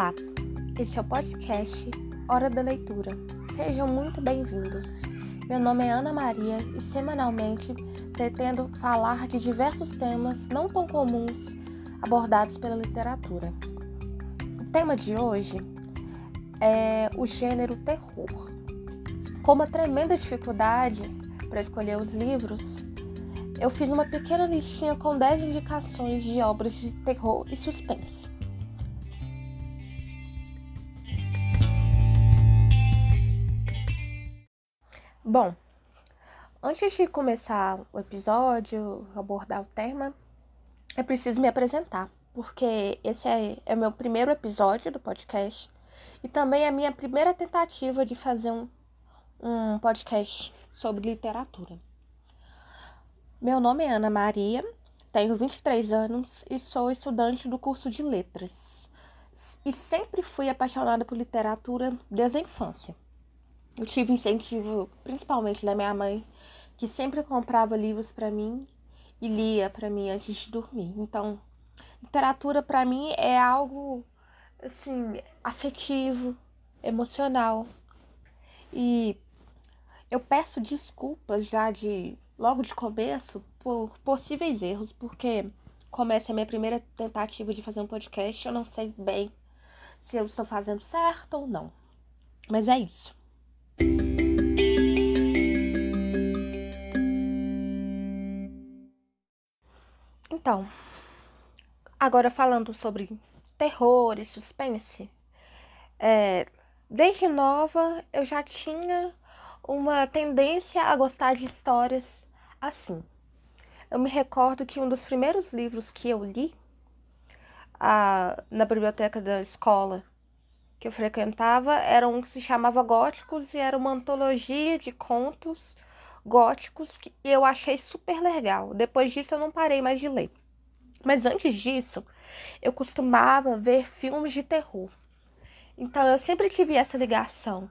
Olá, este é o podcast Hora da Leitura. Sejam muito bem-vindos. Meu nome é Ana Maria e semanalmente pretendo falar de diversos temas não tão comuns abordados pela literatura. O tema de hoje é o gênero terror. Com uma tremenda dificuldade para escolher os livros, eu fiz uma pequena listinha com 10 indicações de obras de terror e suspense. Bom, antes de começar o episódio, abordar o tema, é preciso me apresentar, porque esse é, é meu primeiro episódio do podcast e também é a minha primeira tentativa de fazer um, um podcast sobre literatura. Meu nome é Ana Maria, tenho 23 anos e sou estudante do curso de letras. E sempre fui apaixonada por literatura desde a infância. Eu tive incentivo principalmente da minha mãe, que sempre comprava livros para mim e lia para mim antes de dormir. Então, literatura para mim é algo assim afetivo, emocional. E eu peço desculpas já de logo de começo por possíveis erros, porque como essa é a minha primeira tentativa de fazer um podcast, eu não sei bem se eu estou fazendo certo ou não. Mas é isso. Então, agora falando sobre terror e suspense, é, desde nova eu já tinha uma tendência a gostar de histórias assim. Eu me recordo que um dos primeiros livros que eu li a, na biblioteca da escola que eu frequentava era um que se chamava Góticos e era uma antologia de contos góticos que eu achei super legal. Depois disso eu não parei mais de ler. Mas antes disso, eu costumava ver filmes de terror. Então eu sempre tive essa ligação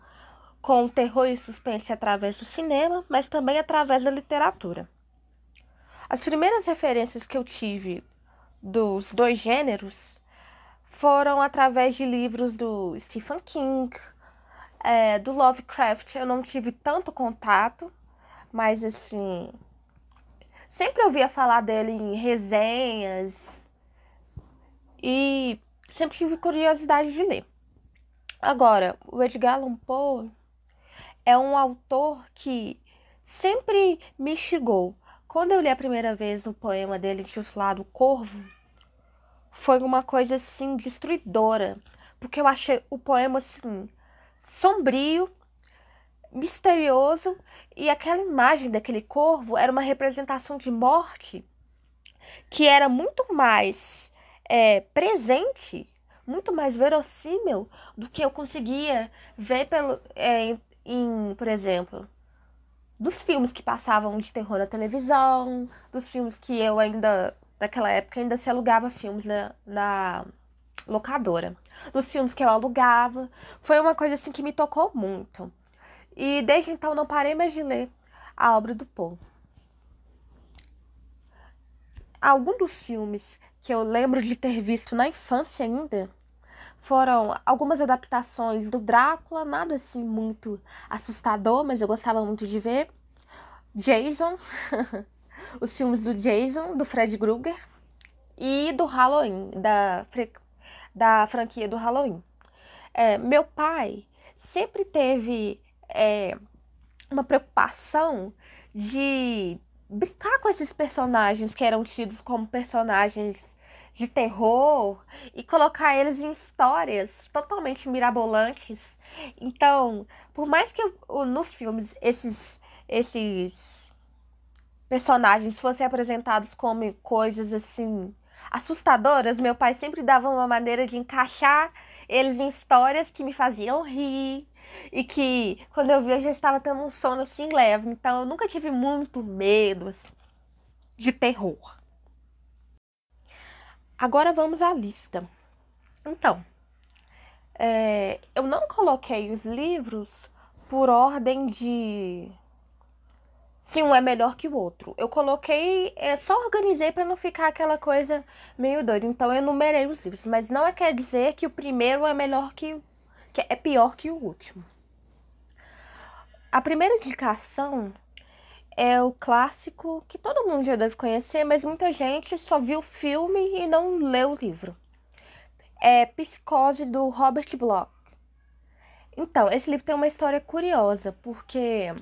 com o terror e suspense através do cinema, mas também através da literatura. As primeiras referências que eu tive dos dois gêneros foram através de livros do Stephen King, é, do Lovecraft. Eu não tive tanto contato, mas assim. Sempre ouvia falar dele em resenhas e sempre tive curiosidade de ler. Agora, o Edgar Allan Poe é um autor que sempre me instigou. Quando eu li a primeira vez o poema dele intitulado Corvo, foi uma coisa assim destruidora, porque eu achei o poema assim sombrio misterioso e aquela imagem daquele corvo era uma representação de morte que era muito mais é, presente, muito mais verossímil do que eu conseguia ver pelo, é, em, por exemplo, dos filmes que passavam de terror na televisão, dos filmes que eu ainda, naquela época, ainda se alugava filmes na, na locadora, dos filmes que eu alugava. Foi uma coisa assim que me tocou muito. E desde então não parei mais de ler a obra do Poe. Alguns dos filmes que eu lembro de ter visto na infância ainda foram algumas adaptações do Drácula, nada assim muito assustador, mas eu gostava muito de ver. Jason, os filmes do Jason, do Fred Krueger e do Halloween, da, da franquia do Halloween. É, meu pai sempre teve é, uma preocupação de brincar com esses personagens que eram tidos como personagens de terror e colocar eles em histórias totalmente mirabolantes. Então, por mais que nos filmes esses esses personagens fossem apresentados como coisas assim assustadoras, meu pai sempre dava uma maneira de encaixar eles em histórias que me faziam rir, e que quando eu vi eu já estava tendo um sono assim leve. Então eu nunca tive muito medo assim, de terror. Agora vamos à lista. Então, é, eu não coloquei os livros por ordem de se um é melhor que o outro. Eu coloquei, é, só organizei para não ficar aquela coisa meio doida. Então eu numerei os livros, mas não é quer dizer que o primeiro é melhor que, que é pior que o último. A primeira indicação é o clássico que todo mundo já deve conhecer, mas muita gente só viu o filme e não leu o livro. É Psicose do Robert Bloch. Então, esse livro tem uma história curiosa, porque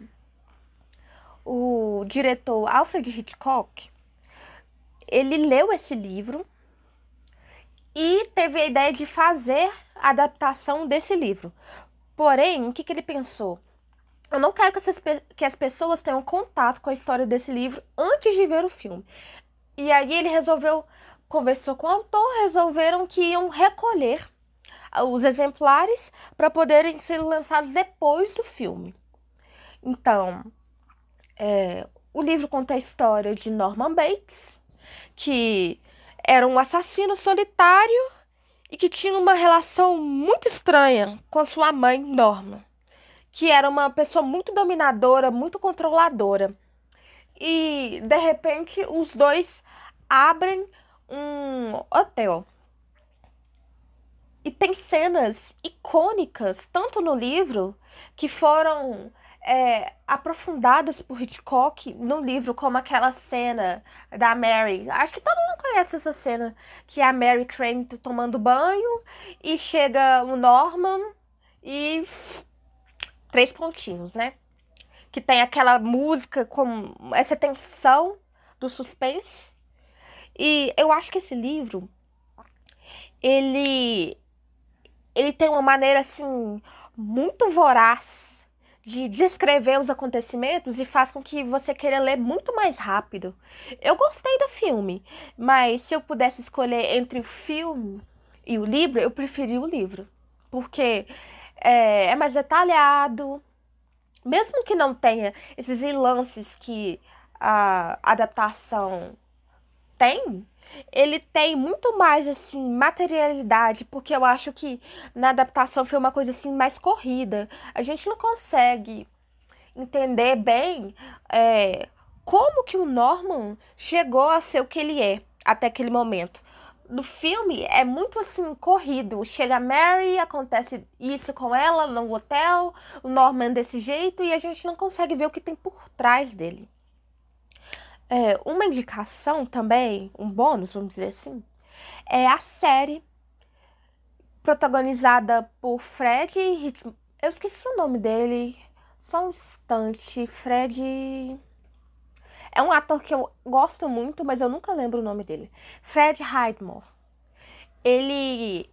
o diretor Alfred Hitchcock, ele leu esse livro e teve a ideia de fazer a adaptação desse livro. Porém, o que, que ele pensou? Eu não quero que, essas, que as pessoas tenham contato com a história desse livro antes de ver o filme. E aí ele resolveu, conversou com o autor, resolveram que iam recolher os exemplares para poderem ser lançados depois do filme. Então, é, o livro conta a história de Norman Bates, que era um assassino solitário e que tinha uma relação muito estranha com sua mãe, Norma, que era uma pessoa muito dominadora, muito controladora. E de repente os dois abrem um hotel. E tem cenas icônicas, tanto no livro, que foram é, aprofundadas por Hitchcock no livro, como aquela cena da Mary. Acho que todo mundo conhece essa cena, que é a Mary Crane tomando banho e chega o Norman e três pontinhos, né? Que tem aquela música com essa tensão do suspense. E eu acho que esse livro ele ele tem uma maneira assim muito voraz de descrever os acontecimentos e faz com que você queira ler muito mais rápido. Eu gostei do filme, mas se eu pudesse escolher entre o filme e o livro, eu preferi o livro. Porque é, é mais detalhado, mesmo que não tenha esses lances que a adaptação tem, ele tem muito mais assim materialidade, porque eu acho que na adaptação foi uma coisa assim mais corrida. A gente não consegue entender bem é, como que o Norman chegou a ser o que ele é até aquele momento. No filme é muito assim corrido. Chega a Mary, acontece isso com ela no hotel, o Norman desse jeito e a gente não consegue ver o que tem por trás dele. É, uma indicação também, um bônus, vamos dizer assim, é a série protagonizada por Fred. Eu esqueci o nome dele. Só um instante. Fred. É um ator que eu gosto muito, mas eu nunca lembro o nome dele. Fred Highmore. Ele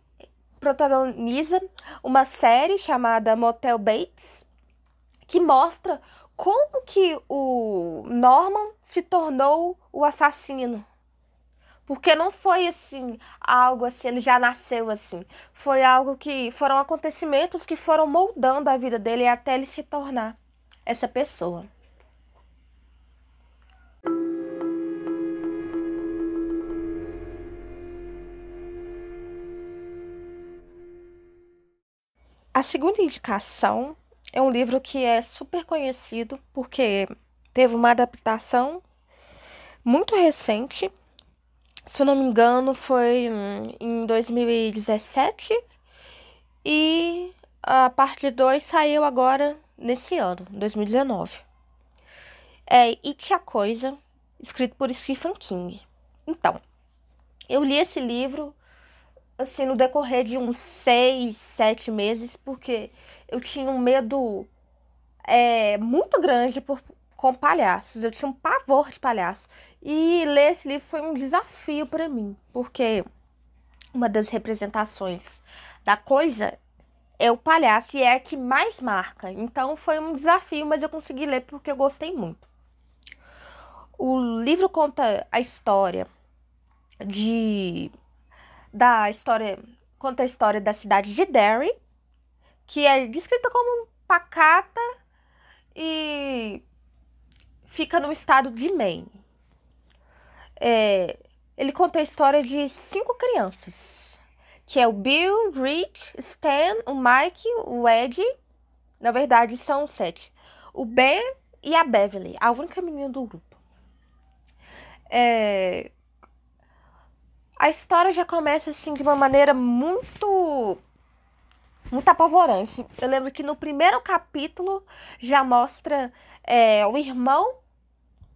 protagoniza uma série chamada Motel Bates, que mostra como que o Norman se tornou o assassino? Porque não foi assim, algo assim, ele já nasceu assim. Foi algo que foram acontecimentos que foram moldando a vida dele até ele se tornar essa pessoa. A segunda indicação é um livro que é super conhecido porque teve uma adaptação muito recente. Se eu não me engano, foi em 2017 e a parte 2 saiu agora nesse ano, 2019. É It a Coisa, escrito por Stephen King. Então, eu li esse livro assim no decorrer de uns seis, sete meses, porque eu tinha um medo é, muito grande por, com palhaços. Eu tinha um pavor de palhaço. E ler esse livro foi um desafio para mim, porque uma das representações da coisa é o palhaço e é a que mais marca. Então foi um desafio, mas eu consegui ler porque eu gostei muito. O livro conta a história de da história conta a história da cidade de Derry, que é descrita como pacata e fica no estado de Maine. É, ele conta a história de cinco crianças, que é o Bill, Rich, Stan, o Mike, o Ed. Na verdade, são sete. O Ben e a Beverly, a única menina do grupo. É... A história já começa assim de uma maneira muito muito apavorante. Eu lembro que no primeiro capítulo já mostra é, o irmão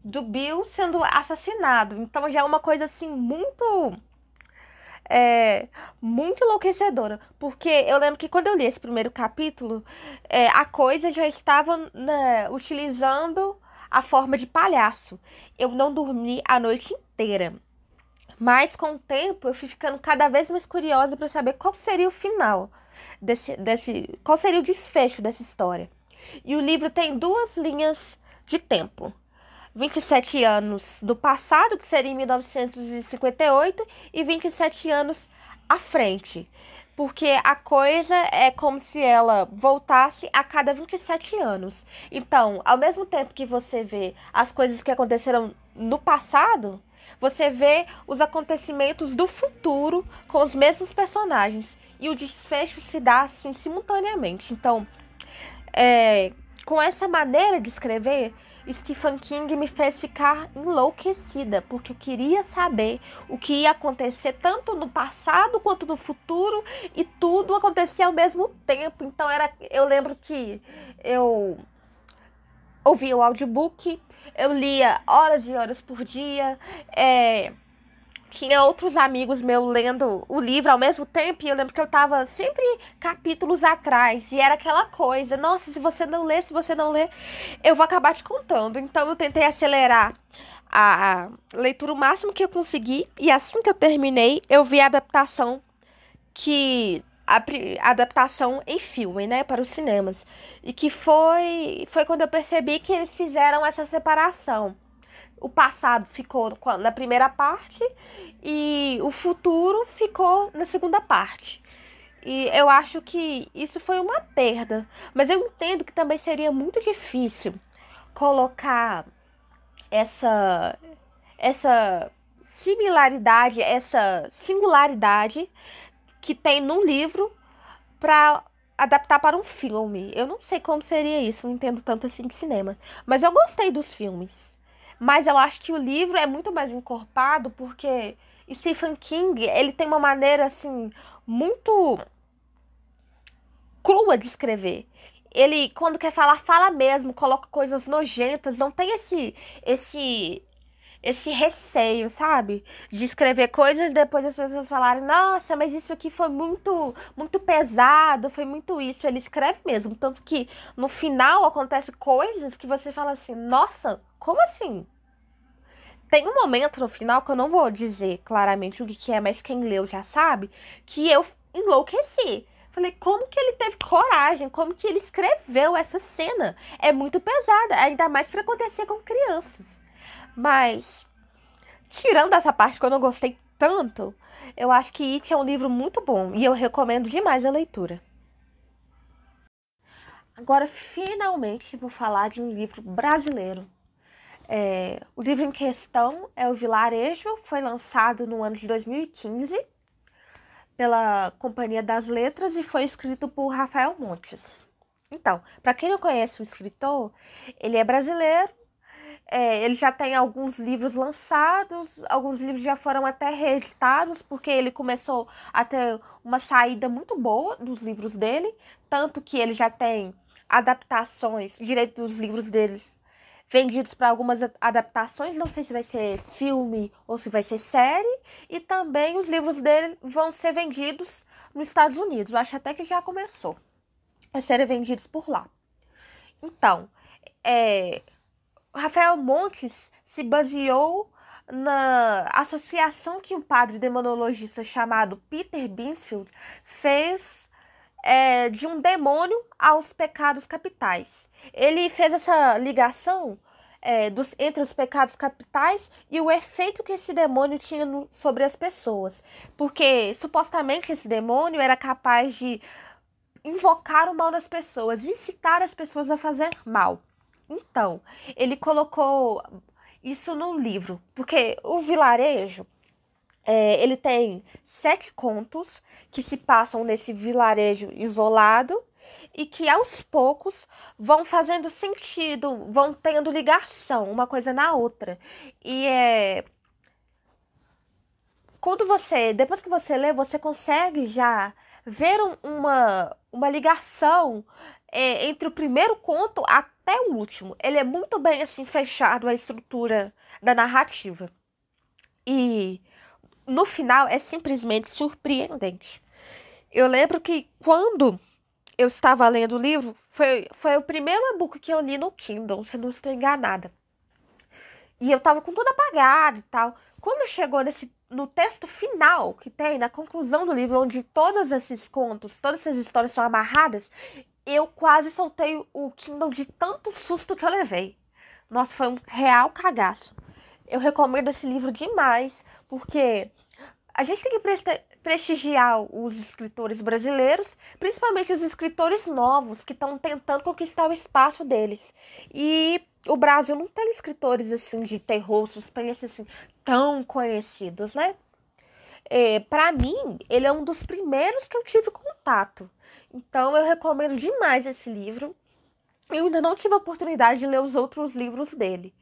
do Bill sendo assassinado. Então já é uma coisa assim muito é, muito enlouquecedora. Porque eu lembro que quando eu li esse primeiro capítulo, é, a coisa já estava né, utilizando a forma de palhaço. Eu não dormi a noite inteira. Mas com o tempo eu fui ficando cada vez mais curiosa para saber qual seria o final desse, desse. qual seria o desfecho dessa história. E o livro tem duas linhas de tempo. 27 anos do passado, que seria em 1958, e 27 anos à frente. Porque a coisa é como se ela voltasse a cada 27 anos. Então, ao mesmo tempo que você vê as coisas que aconteceram no passado, você vê os acontecimentos do futuro com os mesmos personagens. E o desfecho se dá assim simultaneamente. Então, é, com essa maneira de escrever, Stephen King me fez ficar enlouquecida, porque eu queria saber o que ia acontecer tanto no passado quanto no futuro e tudo acontecia ao mesmo tempo. Então era, eu lembro que eu ouvia o audiobook, eu lia horas e horas por dia, é, tinha outros amigos meus lendo o livro ao mesmo tempo, e eu lembro que eu tava sempre capítulos atrás, e era aquela coisa, nossa, se você não ler, se você não ler, eu vou acabar te contando. Então eu tentei acelerar a leitura o máximo que eu consegui, e assim que eu terminei, eu vi a adaptação que a, adaptação em filme, né, para os cinemas. E que foi foi quando eu percebi que eles fizeram essa separação o passado ficou na primeira parte e o futuro ficou na segunda parte. E eu acho que isso foi uma perda. Mas eu entendo que também seria muito difícil colocar essa essa similaridade, essa singularidade que tem no livro para adaptar para um filme. Eu não sei como seria isso, não entendo tanto assim de cinema, mas eu gostei dos filmes. Mas eu acho que o livro é muito mais encorpado porque Stephen King, ele tem uma maneira assim muito crua de escrever. Ele quando quer falar, fala mesmo, coloca coisas nojentas, não tem esse esse esse receio, sabe? De escrever coisas e depois as pessoas falarem: "Nossa, mas isso aqui foi muito muito pesado, foi muito isso". Ele escreve mesmo, tanto que no final acontece coisas que você fala assim: "Nossa, como assim?" Tem um momento no final que eu não vou dizer claramente o que é, mas quem leu já sabe, que eu enlouqueci. Falei, como que ele teve coragem? Como que ele escreveu essa cena? É muito pesada, ainda mais para acontecer com crianças. Mas, tirando essa parte que eu não gostei tanto, eu acho que It é um livro muito bom e eu recomendo demais a leitura. Agora, finalmente, vou falar de um livro brasileiro. É, o livro em questão é O Vilarejo, foi lançado no ano de 2015 pela Companhia das Letras e foi escrito por Rafael Montes. Então, para quem não conhece o escritor, ele é brasileiro, é, ele já tem alguns livros lançados, alguns livros já foram até reeditados, porque ele começou a ter uma saída muito boa dos livros dele, tanto que ele já tem adaptações, direito dos livros deles vendidos para algumas adaptações, não sei se vai ser filme ou se vai ser série, e também os livros dele vão ser vendidos nos Estados Unidos. Eu acho até que já começou a serem vendidos por lá. Então, é, Rafael Montes se baseou na associação que um padre demonologista chamado Peter Binsfield fez é, de um demônio aos pecados capitais. Ele fez essa ligação é, dos, entre os pecados capitais e o efeito que esse demônio tinha no, sobre as pessoas. Porque supostamente esse demônio era capaz de invocar o mal das pessoas, incitar as pessoas a fazer mal. Então, ele colocou isso no livro, porque o vilarejo é, ele tem sete contos que se passam nesse vilarejo isolado e que aos poucos vão fazendo sentido, vão tendo ligação uma coisa na outra. E é quando você, depois que você lê, você consegue já ver uma, uma ligação é, entre o primeiro conto até o último. Ele é muito bem assim fechado a estrutura da narrativa. E no final é simplesmente surpreendente. Eu lembro que quando eu estava lendo o livro, foi, foi o primeiro e-book que eu li no Kindle, se não estou enganada. E eu tava com tudo apagado e tal. Quando chegou nesse, no texto final que tem, na conclusão do livro, onde todos esses contos, todas essas histórias são amarradas, eu quase soltei o Kindle de tanto susto que eu levei. Nossa, foi um real cagaço. Eu recomendo esse livro demais, porque a gente tem que prestigiar os escritores brasileiros, principalmente os escritores novos que estão tentando conquistar o espaço deles. E o Brasil não tem escritores assim de terror, suspense assim tão conhecidos, né? É, para mim, ele é um dos primeiros que eu tive contato. Então eu recomendo demais esse livro. Eu ainda não tive a oportunidade de ler os outros livros dele.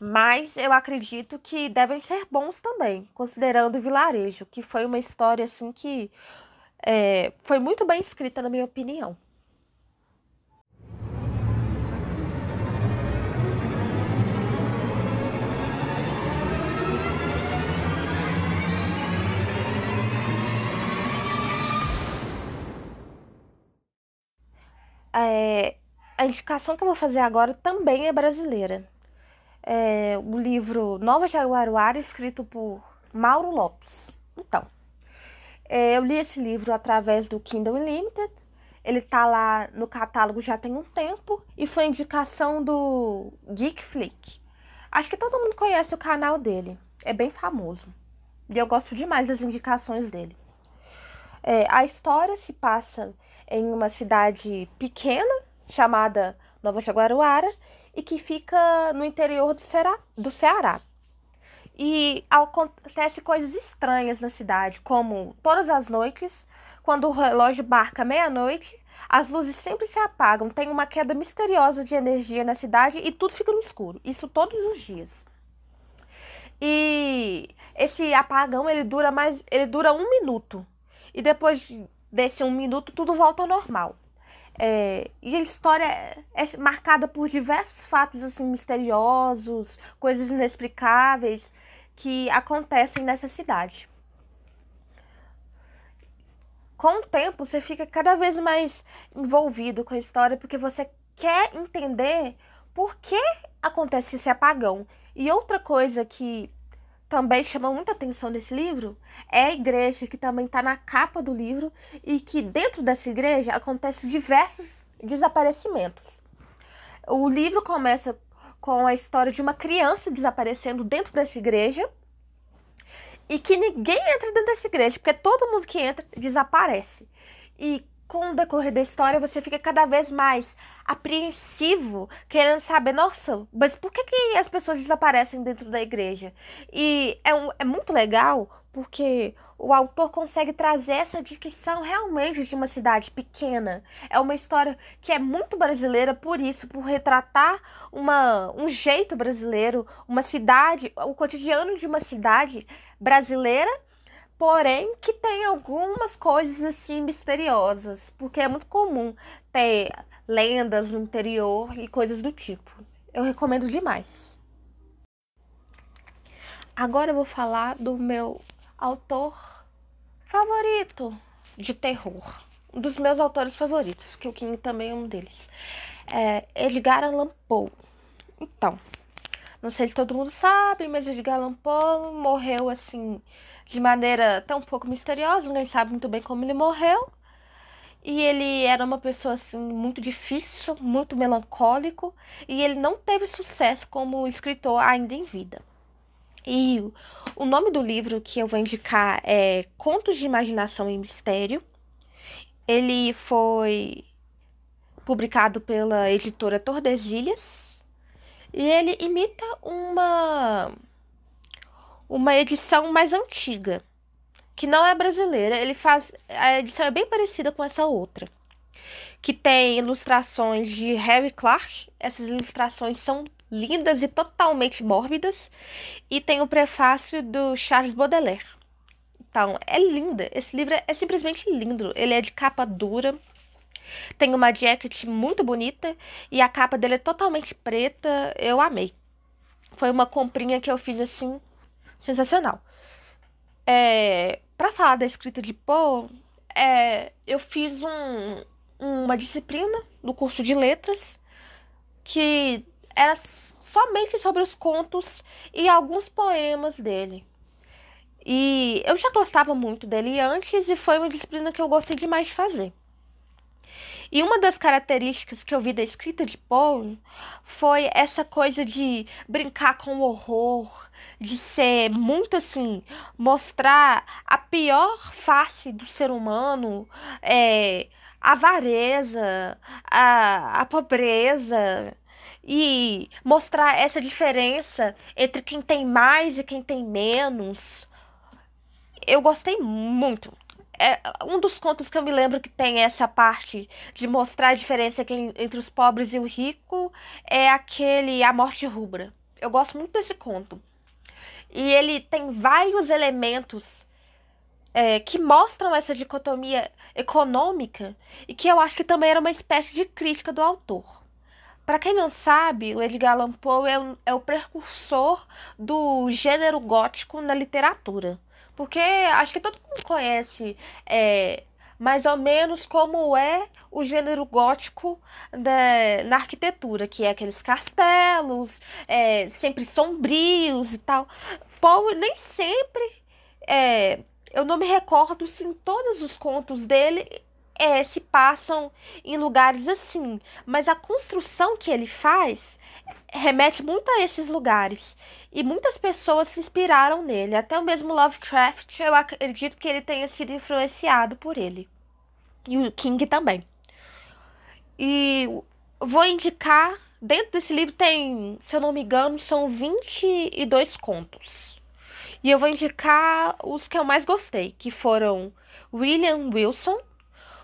Mas eu acredito que devem ser bons também, considerando o Vilarejo, que foi uma história assim que é, foi muito bem escrita, na minha opinião. É, a indicação que eu vou fazer agora também é brasileira é, o livro Nova Jaguaruara, escrito por Mauro Lopes. Então, é, eu li esse livro através do Kindle Unlimited. Ele tá lá no catálogo já tem um tempo e foi indicação do Geek Flick. Acho que todo mundo conhece o canal dele. É bem famoso. E eu gosto demais das indicações dele. É, a história se passa em uma cidade pequena chamada Nova Jaguaruara e que fica no interior do Ceará. Do Ceará. E acontece coisas estranhas na cidade, como todas as noites, quando o relógio marca meia-noite, as luzes sempre se apagam, tem uma queda misteriosa de energia na cidade e tudo fica no escuro. Isso todos os dias. E esse apagão ele dura mais, ele dura um minuto. E depois desse um minuto tudo volta ao normal. É, e a história é marcada por diversos fatos assim misteriosos, coisas inexplicáveis que acontecem nessa cidade. Com o tempo, você fica cada vez mais envolvido com a história porque você quer entender por que acontece esse apagão. E outra coisa que também chama muita atenção nesse livro é a igreja que também está na capa do livro e que dentro dessa igreja acontecem diversos desaparecimentos. O livro começa com a história de uma criança desaparecendo dentro dessa igreja e que ninguém entra dentro dessa igreja, porque todo mundo que entra desaparece. E com o decorrer da história, você fica cada vez mais apreensivo, querendo saber, nossa, mas por que, que as pessoas desaparecem dentro da igreja? E é, um, é muito legal porque o autor consegue trazer essa descrição realmente de uma cidade pequena. É uma história que é muito brasileira por isso, por retratar uma, um jeito brasileiro, uma cidade, o cotidiano de uma cidade brasileira porém que tem algumas coisas assim misteriosas, porque é muito comum ter lendas no interior e coisas do tipo. Eu recomendo demais. Agora eu vou falar do meu autor favorito de terror. Um dos meus autores favoritos, que o King também é um deles. É Edgar Allan Poe. Então, não sei se todo mundo sabe, mas Edgar Allan Poe morreu assim de maneira tão um pouco misteriosa, ninguém sabe muito bem como ele morreu. E ele era uma pessoa assim muito difícil, muito melancólico, e ele não teve sucesso como escritor ainda em vida. E o nome do livro que eu vou indicar é Contos de Imaginação e Mistério. Ele foi publicado pela editora Tordesilhas e ele imita uma uma edição mais antiga, que não é brasileira. Ele faz a edição é bem parecida com essa outra, que tem ilustrações de Harry Clark. Essas ilustrações são lindas e totalmente mórbidas. E tem o prefácio do Charles Baudelaire. Então, é linda. Esse livro é simplesmente lindo. Ele é de capa dura. Tem uma jacket muito bonita e a capa dele é totalmente preta. Eu amei. Foi uma comprinha que eu fiz assim, sensacional. É, para falar da escrita de Poe, é, eu fiz um, uma disciplina no curso de letras que era somente sobre os contos e alguns poemas dele. E eu já gostava muito dele antes e foi uma disciplina que eu gostei demais de fazer. E uma das características que eu vi da escrita de Poe foi essa coisa de brincar com o horror, de ser muito assim, mostrar a pior face do ser humano, é, a avareza, a, a pobreza, e mostrar essa diferença entre quem tem mais e quem tem menos. Eu gostei muito é um dos contos que eu me lembro que tem essa parte de mostrar a diferença entre os pobres e o rico é aquele A Morte Rubra. Eu gosto muito desse conto. E ele tem vários elementos é, que mostram essa dicotomia econômica e que eu acho que também era uma espécie de crítica do autor. Para quem não sabe, o Edgar Allan Poe é, um, é o precursor do gênero gótico na literatura. Porque acho que todo mundo conhece é, mais ou menos como é o gênero gótico da, na arquitetura, que é aqueles castelos, é, sempre sombrios e tal. Paul nem sempre. É, eu não me recordo se em todos os contos dele é, se passam em lugares assim, mas a construção que ele faz remete muito a esses lugares. E muitas pessoas se inspiraram nele. Até o mesmo Lovecraft, eu acredito que ele tenha sido influenciado por ele. E o King também. E vou indicar. Dentro desse livro tem, se eu não me engano, são 22 contos. E eu vou indicar os que eu mais gostei, que foram William Wilson,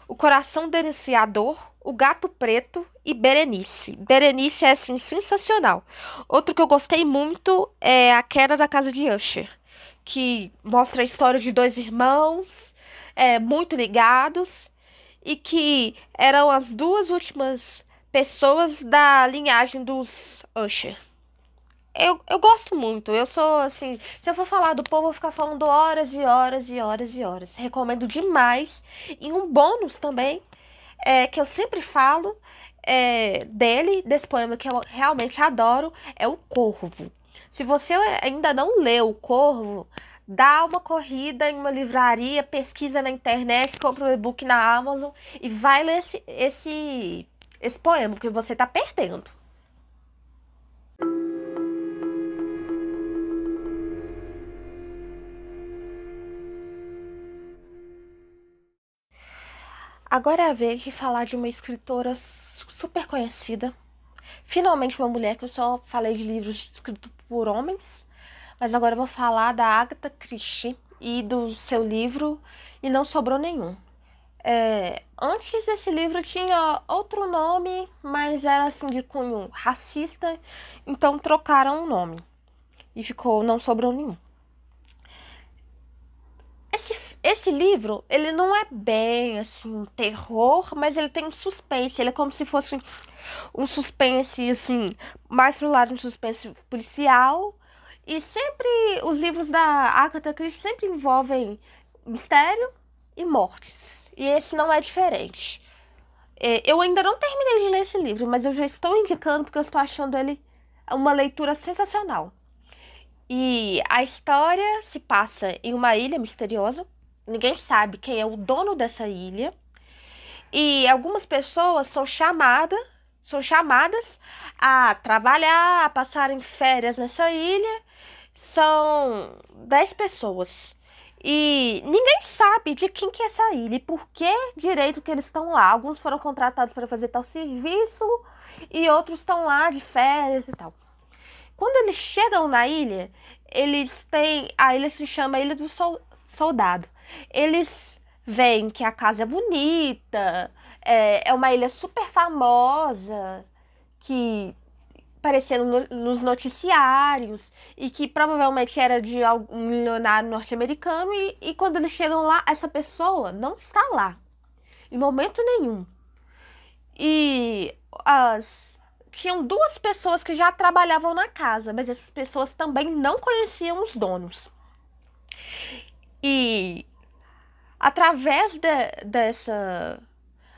O Coração Denunciador, o Gato Preto e Berenice. Berenice é assim sensacional. Outro que eu gostei muito é A Queda da Casa de Usher, que mostra a história de dois irmãos é, muito ligados e que eram as duas últimas pessoas da linhagem dos Usher. Eu, eu gosto muito. Eu sou assim. Se eu for falar do povo, eu vou ficar falando horas e horas e horas e horas. Recomendo demais. E um bônus também é, que eu sempre falo é, dele, desse poema que eu realmente adoro, é o Corvo. Se você ainda não leu o Corvo, dá uma corrida em uma livraria, pesquisa na internet, compra um e-book na Amazon e vai ler esse, esse, esse poema, porque você está perdendo. Agora é a vez de falar de uma escritora super conhecida. Finalmente uma mulher que eu só falei de livros escritos por homens, mas agora eu vou falar da Agatha Christie e do seu livro E Não Sobrou Nenhum. É, antes esse livro tinha outro nome, mas era assim de cunho racista, então trocaram o nome e ficou Não Sobrou Nenhum. Esse livro, ele não é bem assim terror, mas ele tem um suspense. Ele é como se fosse um suspense assim, mais pro lado de um suspense policial. E sempre os livros da Agatha Christie sempre envolvem mistério e mortes. E esse não é diferente. É, eu ainda não terminei de ler esse livro, mas eu já estou indicando porque eu estou achando ele uma leitura sensacional. E a história se passa em uma ilha misteriosa ninguém sabe quem é o dono dessa ilha. E algumas pessoas são chamadas, são chamadas a trabalhar, a passarem férias nessa ilha. São 10 pessoas. E ninguém sabe de quem que é essa ilha e por que direito que eles estão lá. Alguns foram contratados para fazer tal serviço e outros estão lá de férias e tal. Quando eles chegam na ilha, eles têm. A ilha se chama Ilha do Soldado. Eles veem que a casa é bonita, é, é uma ilha super famosa que aparecendo no, nos noticiários e que provavelmente era de algum milionário norte-americano e, e quando eles chegam lá, essa pessoa não está lá em momento nenhum. E as tinham duas pessoas que já trabalhavam na casa, mas essas pessoas também não conheciam os donos. E através de, dessa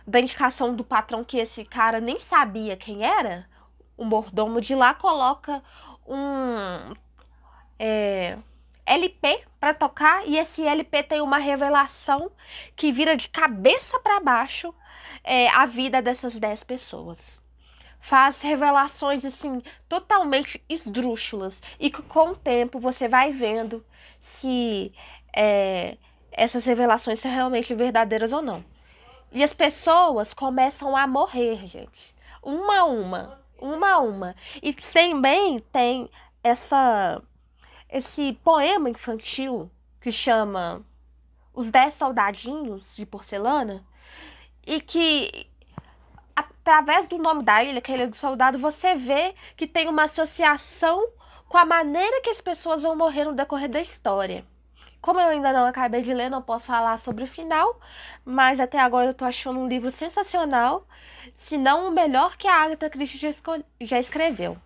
da indicação do patrão que esse cara nem sabia quem era, o mordomo de lá coloca um é, LP para tocar e esse LP tem uma revelação que vira de cabeça para baixo é, a vida dessas 10 pessoas. Faz revelações assim totalmente esdrúxulas e que com o tempo você vai vendo se é, essas revelações são realmente verdadeiras ou não. E as pessoas começam a morrer, gente. Uma a uma uma a uma. E também tem essa esse poema infantil que chama Os Dez Soldadinhos de Porcelana e que através do nome da ilha, que é a Ilha do Soldado, você vê que tem uma associação com a maneira que as pessoas vão morrer no decorrer da história. Como eu ainda não acabei de ler, não posso falar sobre o final, mas até agora eu tô achando um livro sensacional, se não o melhor que a Agatha Christie já, já escreveu.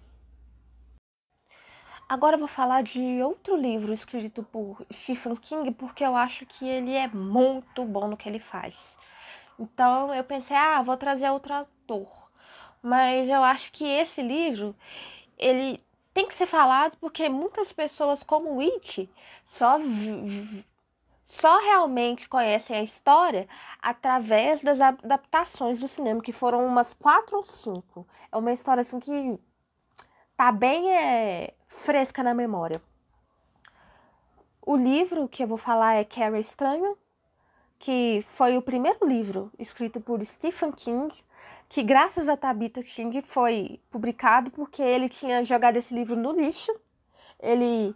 Agora eu vou falar de outro livro escrito por Stephen King, porque eu acho que ele é muito bom no que ele faz. Então eu pensei, ah, vou trazer outro autor. Mas eu acho que esse livro, ele tem que ser falado porque muitas pessoas como It só só realmente conhecem a história através das adaptações do cinema, que foram umas quatro ou cinco. É uma história assim que tá bem é, fresca na memória. O livro que eu vou falar é Carrie Estranho, que foi o primeiro livro escrito por Stephen King que graças a Tabitha King foi publicado porque ele tinha jogado esse livro no lixo. Ele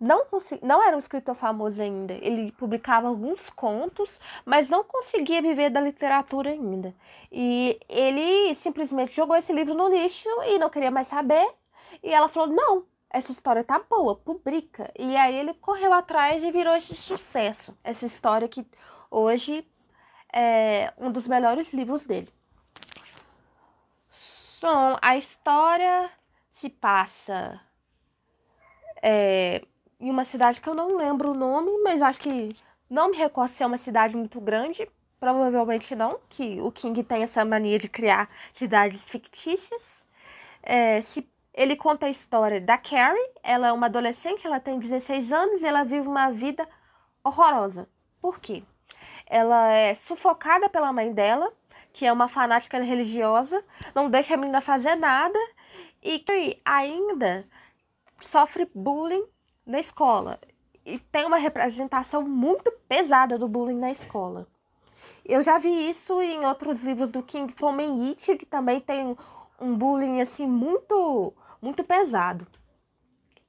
não, não era um escritor famoso ainda. Ele publicava alguns contos, mas não conseguia viver da literatura ainda. E ele simplesmente jogou esse livro no lixo e não queria mais saber. E ela falou: Não, essa história tá boa, publica. E aí ele correu atrás e virou esse sucesso. Essa história que hoje é um dos melhores livros dele. Bom, a história se passa é, em uma cidade que eu não lembro o nome, mas acho que não me recordo se é uma cidade muito grande. Provavelmente não, que o King tem essa mania de criar cidades fictícias. É, se, ele conta a história da Carrie. Ela é uma adolescente, ela tem 16 anos e ela vive uma vida horrorosa. Por quê? Ela é sufocada pela mãe dela que é uma fanática religiosa, não deixa a menina fazer nada e ainda sofre bullying na escola. E tem uma representação muito pesada do bullying na escola. Eu já vi isso em outros livros do King Fomen It, que também tem um bullying assim muito muito pesado.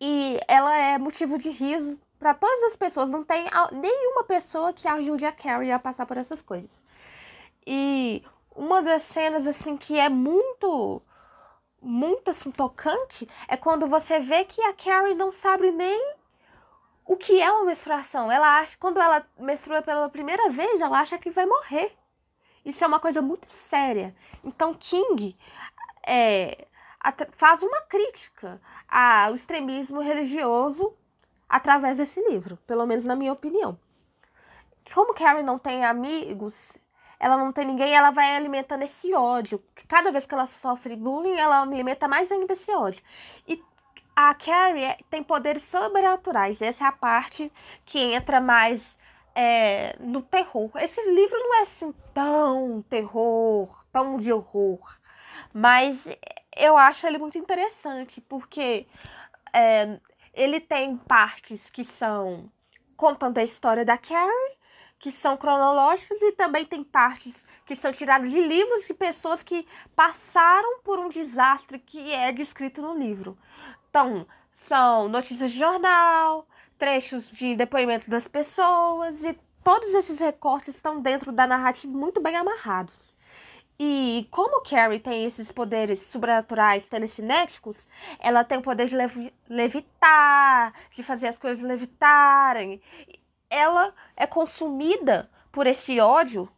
E ela é motivo de riso para todas as pessoas, não tem nenhuma pessoa que ajude a Carrie a passar por essas coisas. E uma das cenas assim que é muito muito assim tocante é quando você vê que a Carrie não sabe nem o que é uma menstruação. Ela acha quando ela menstrua pela primeira vez, ela acha que vai morrer. Isso é uma coisa muito séria. Então King é, faz uma crítica ao extremismo religioso através desse livro, pelo menos na minha opinião. Como Carrie não tem amigos ela não tem ninguém, ela vai alimentando esse ódio. Cada vez que ela sofre bullying, ela alimenta mais ainda esse ódio. E a Carrie é, tem poderes sobrenaturais. Essa é a parte que entra mais é, no terror. Esse livro não é assim tão terror, tão de horror. Mas eu acho ele muito interessante, porque é, ele tem partes que são contando a história da Carrie que são cronológicos e também tem partes que são tiradas de livros de pessoas que passaram por um desastre que é descrito no livro. Então, são notícias de jornal, trechos de depoimento das pessoas e todos esses recortes estão dentro da narrativa muito bem amarrados. E como Carrie tem esses poderes sobrenaturais telecinéticos, ela tem o poder de levi levitar, de fazer as coisas levitarem. Ela é consumida por esse ódio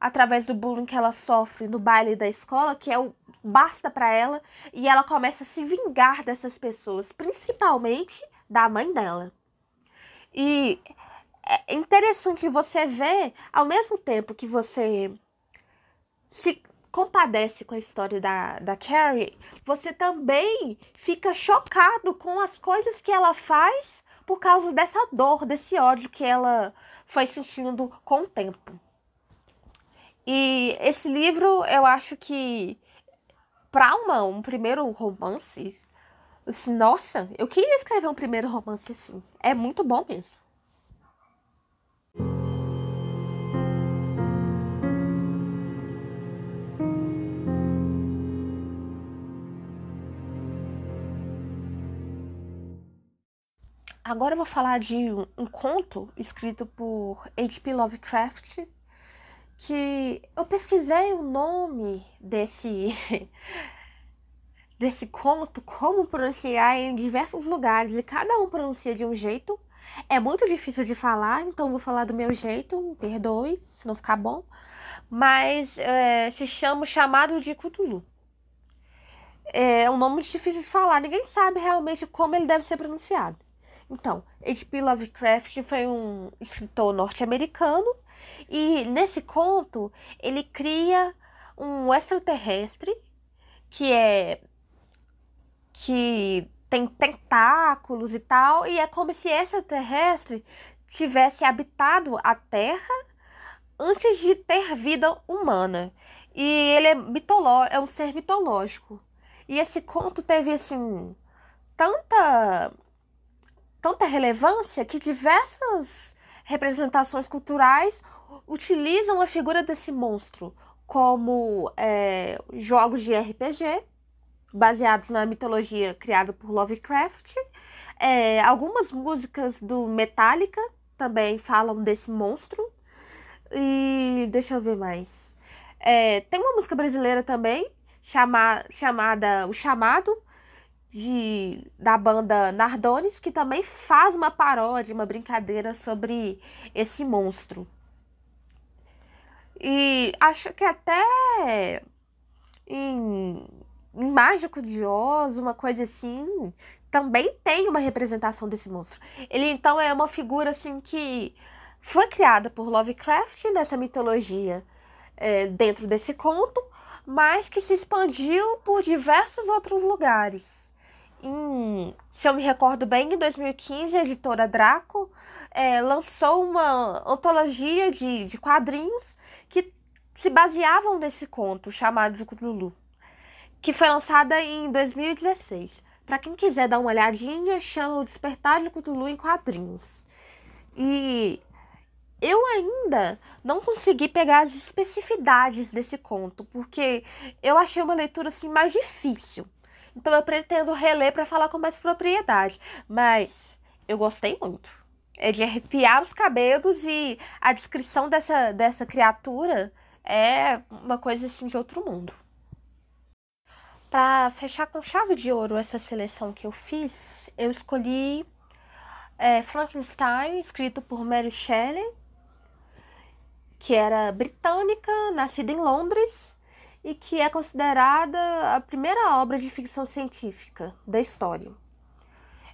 através do bullying que ela sofre no baile da escola, que é o basta para ela, e ela começa a se vingar dessas pessoas, principalmente da mãe dela. E é interessante você ver, ao mesmo tempo que você se compadece com a história da, da Carrie, você também fica chocado com as coisas que ela faz por causa dessa dor, desse ódio que ela foi sentindo com o tempo. E esse livro, eu acho que para uma um primeiro romance, assim, nossa, eu queria escrever um primeiro romance assim. É muito bom mesmo. Agora eu vou falar de um, um conto escrito por H.P. Lovecraft, que eu pesquisei o nome desse desse conto, como pronunciar em diversos lugares, e cada um pronuncia de um jeito. É muito difícil de falar, então vou falar do meu jeito, me perdoe se não ficar bom. Mas é, se chama Chamado de Cthulhu. É um nome difícil de falar, ninguém sabe realmente como ele deve ser pronunciado. Então, H.P. Lovecraft foi um escritor norte-americano e nesse conto ele cria um extraterrestre que é que tem tentáculos e tal, e é como se esse extraterrestre tivesse habitado a Terra antes de ter vida humana. E ele é mitoló é um ser mitológico. E esse conto teve assim tanta tanta relevância que diversas representações culturais utilizam a figura desse monstro como é, jogos de RPG baseados na mitologia criada por Lovecraft. É, algumas músicas do Metallica também falam desse monstro. E deixa eu ver mais. É, tem uma música brasileira também chama, chamada O Chamado, de, da banda Nardones, que também faz uma paródia, uma brincadeira sobre esse monstro. E acho que até em, em Mágico de Oz, uma coisa assim, também tem uma representação desse monstro. Ele então é uma figura assim que foi criada por Lovecraft nessa mitologia é, dentro desse conto, mas que se expandiu por diversos outros lugares em, se eu me recordo bem, em 2015, a editora Draco é, lançou uma antologia de, de quadrinhos que se baseavam nesse conto chamado de Cthulhu, que foi lançada em 2016. Para quem quiser dar uma olhadinha, chama o Despertar de Cthulhu em quadrinhos. E eu ainda não consegui pegar as especificidades desse conto, porque eu achei uma leitura assim mais difícil. Então eu pretendo reler para falar com mais propriedade. Mas eu gostei muito. É de arrepiar os cabelos e a descrição dessa, dessa criatura é uma coisa assim de outro mundo. Para fechar com chave de ouro essa seleção que eu fiz, eu escolhi é, Frankenstein, escrito por Mary Shelley, que era britânica, nascida em Londres e que é considerada a primeira obra de ficção científica da história.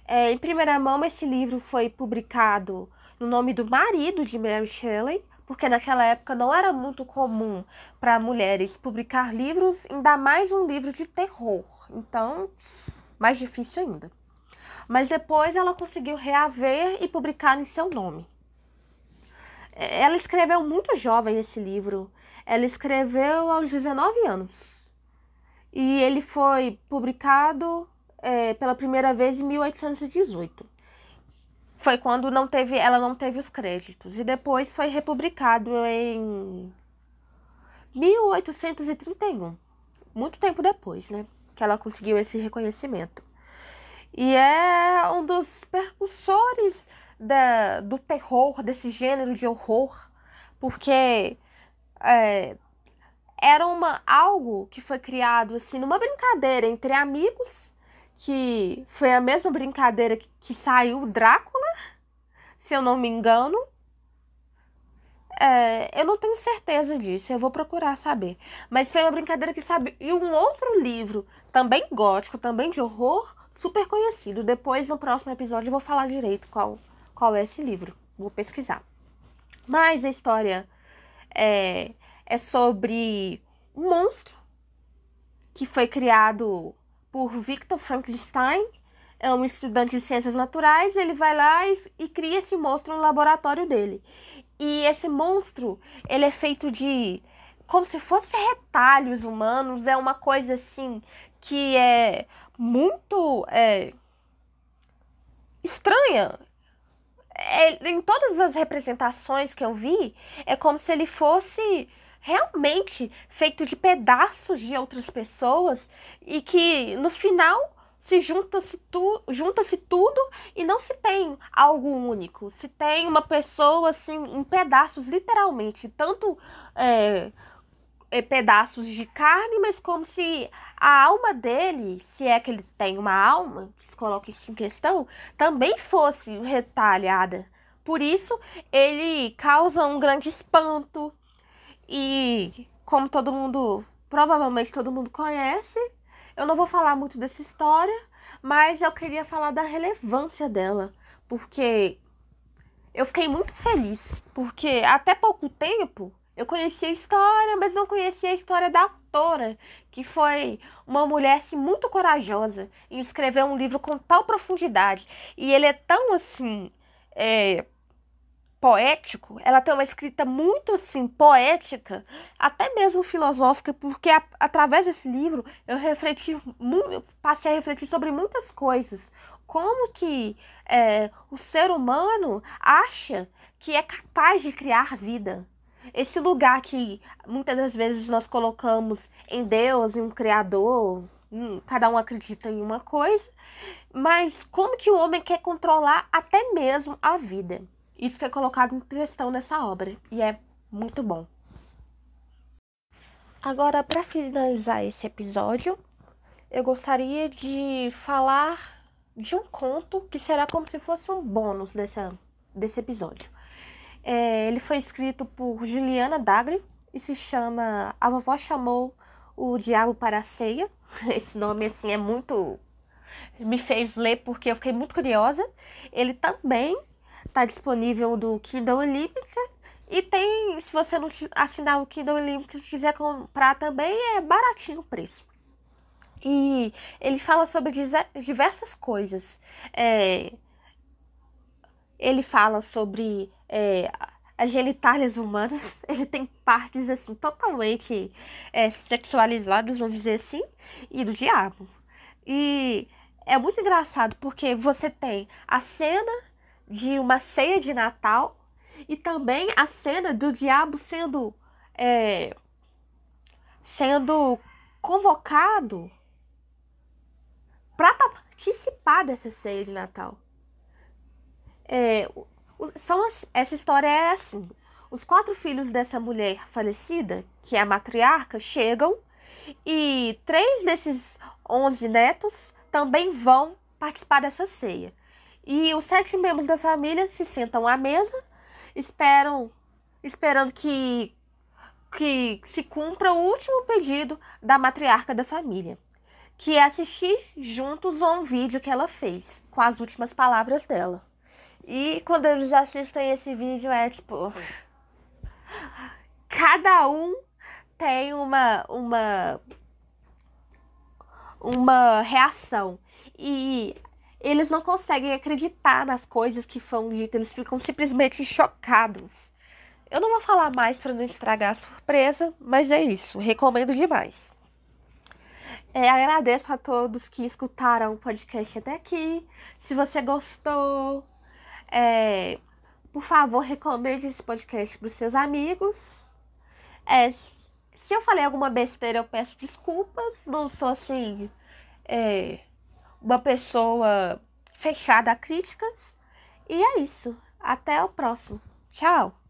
É, em primeira mão, esse livro foi publicado no nome do marido de Mary Shelley, porque naquela época não era muito comum para mulheres publicar livros, ainda mais um livro de terror. Então, mais difícil ainda. Mas depois ela conseguiu reaver e publicar em seu nome. É, ela escreveu muito jovem esse livro ela escreveu aos 19 anos. E ele foi publicado é, pela primeira vez em 1818. Foi quando não teve, ela não teve os créditos. E depois foi republicado em 1831. Muito tempo depois, né? Que ela conseguiu esse reconhecimento. E é um dos percussores da, do terror, desse gênero de horror, porque é, era uma algo que foi criado assim numa brincadeira entre amigos, que foi a mesma brincadeira que, que saiu Drácula, se eu não me engano. É, eu não tenho certeza disso, eu vou procurar saber. Mas foi uma brincadeira que sabe. E um outro livro, também gótico, também de horror, super conhecido. Depois, no próximo episódio, eu vou falar direito qual, qual é esse livro. Vou pesquisar. Mas a história é, é sobre um monstro que foi criado por Victor Frankenstein. É um estudante de ciências naturais. Ele vai lá e, e cria esse monstro no laboratório dele. E esse monstro, ele é feito de como se fosse retalhos humanos. É uma coisa assim que é muito é, estranha. É, em todas as representações que eu vi, é como se ele fosse realmente feito de pedaços de outras pessoas e que no final se junta-se tu, junta-se tudo e não se tem algo único. Se tem uma pessoa assim em pedaços, literalmente, tanto é, é, pedaços de carne, mas como se a alma dele, se é que ele tem uma alma, que se coloca isso em questão, também fosse retalhada. Por isso, ele causa um grande espanto. E como todo mundo, provavelmente todo mundo conhece, eu não vou falar muito dessa história, mas eu queria falar da relevância dela, porque eu fiquei muito feliz, porque até pouco tempo eu conhecia a história, mas não conhecia a história da autora, que foi uma mulher assim, muito corajosa em escrever um livro com tal profundidade. E ele é tão assim. É, poético, ela tem uma escrita muito assim poética, até mesmo filosófica, porque a, através desse livro eu refleti, passei a refletir sobre muitas coisas, como que é, o ser humano acha que é capaz de criar vida, esse lugar que muitas das vezes nós colocamos em Deus, em um Criador, cada um acredita em uma coisa, mas como que o homem quer controlar até mesmo a vida? Isso que é colocado em questão nessa obra e é muito bom. Agora, para finalizar esse episódio, eu gostaria de falar de um conto que será como se fosse um bônus dessa, desse episódio. É, ele foi escrito por Juliana Dagre e se chama A Vovó Chamou o Diabo para a Ceia. Esse nome, assim, é muito. Me fez ler porque eu fiquei muito curiosa. Ele também está disponível do Kindle Unlimited. E tem, se você não assinar o Kindle Unlimited e quiser comprar também, é baratinho o preço. E ele fala sobre diversas coisas. É, ele fala sobre é, as genitálias humanas. Ele tem partes assim totalmente é, sexualizadas, vamos dizer assim, e do diabo. E é muito engraçado porque você tem a cena de uma ceia de Natal e também a cena do diabo sendo é, sendo convocado para participar dessa ceia de Natal. É, são as, essa história é assim. Os quatro filhos dessa mulher falecida, que é a matriarca, chegam e três desses onze netos também vão participar dessa ceia. E os sete membros da família se sentam à mesa, esperam, esperando que, que se cumpra o último pedido da matriarca da família, que é assistir juntos a um vídeo que ela fez com as últimas palavras dela. E quando eles assistem esse vídeo é tipo. Cada um tem uma. uma. uma reação. E eles não conseguem acreditar nas coisas que foram ditas, eles ficam simplesmente chocados. Eu não vou falar mais para não estragar a surpresa, mas é isso, recomendo demais. É, agradeço a todos que escutaram o podcast até aqui. Se você gostou, é, por favor, recomende esse podcast para os seus amigos. É, se eu falei alguma besteira, eu peço desculpas. Não sou assim é, uma pessoa fechada a críticas. E é isso. Até o próximo. Tchau.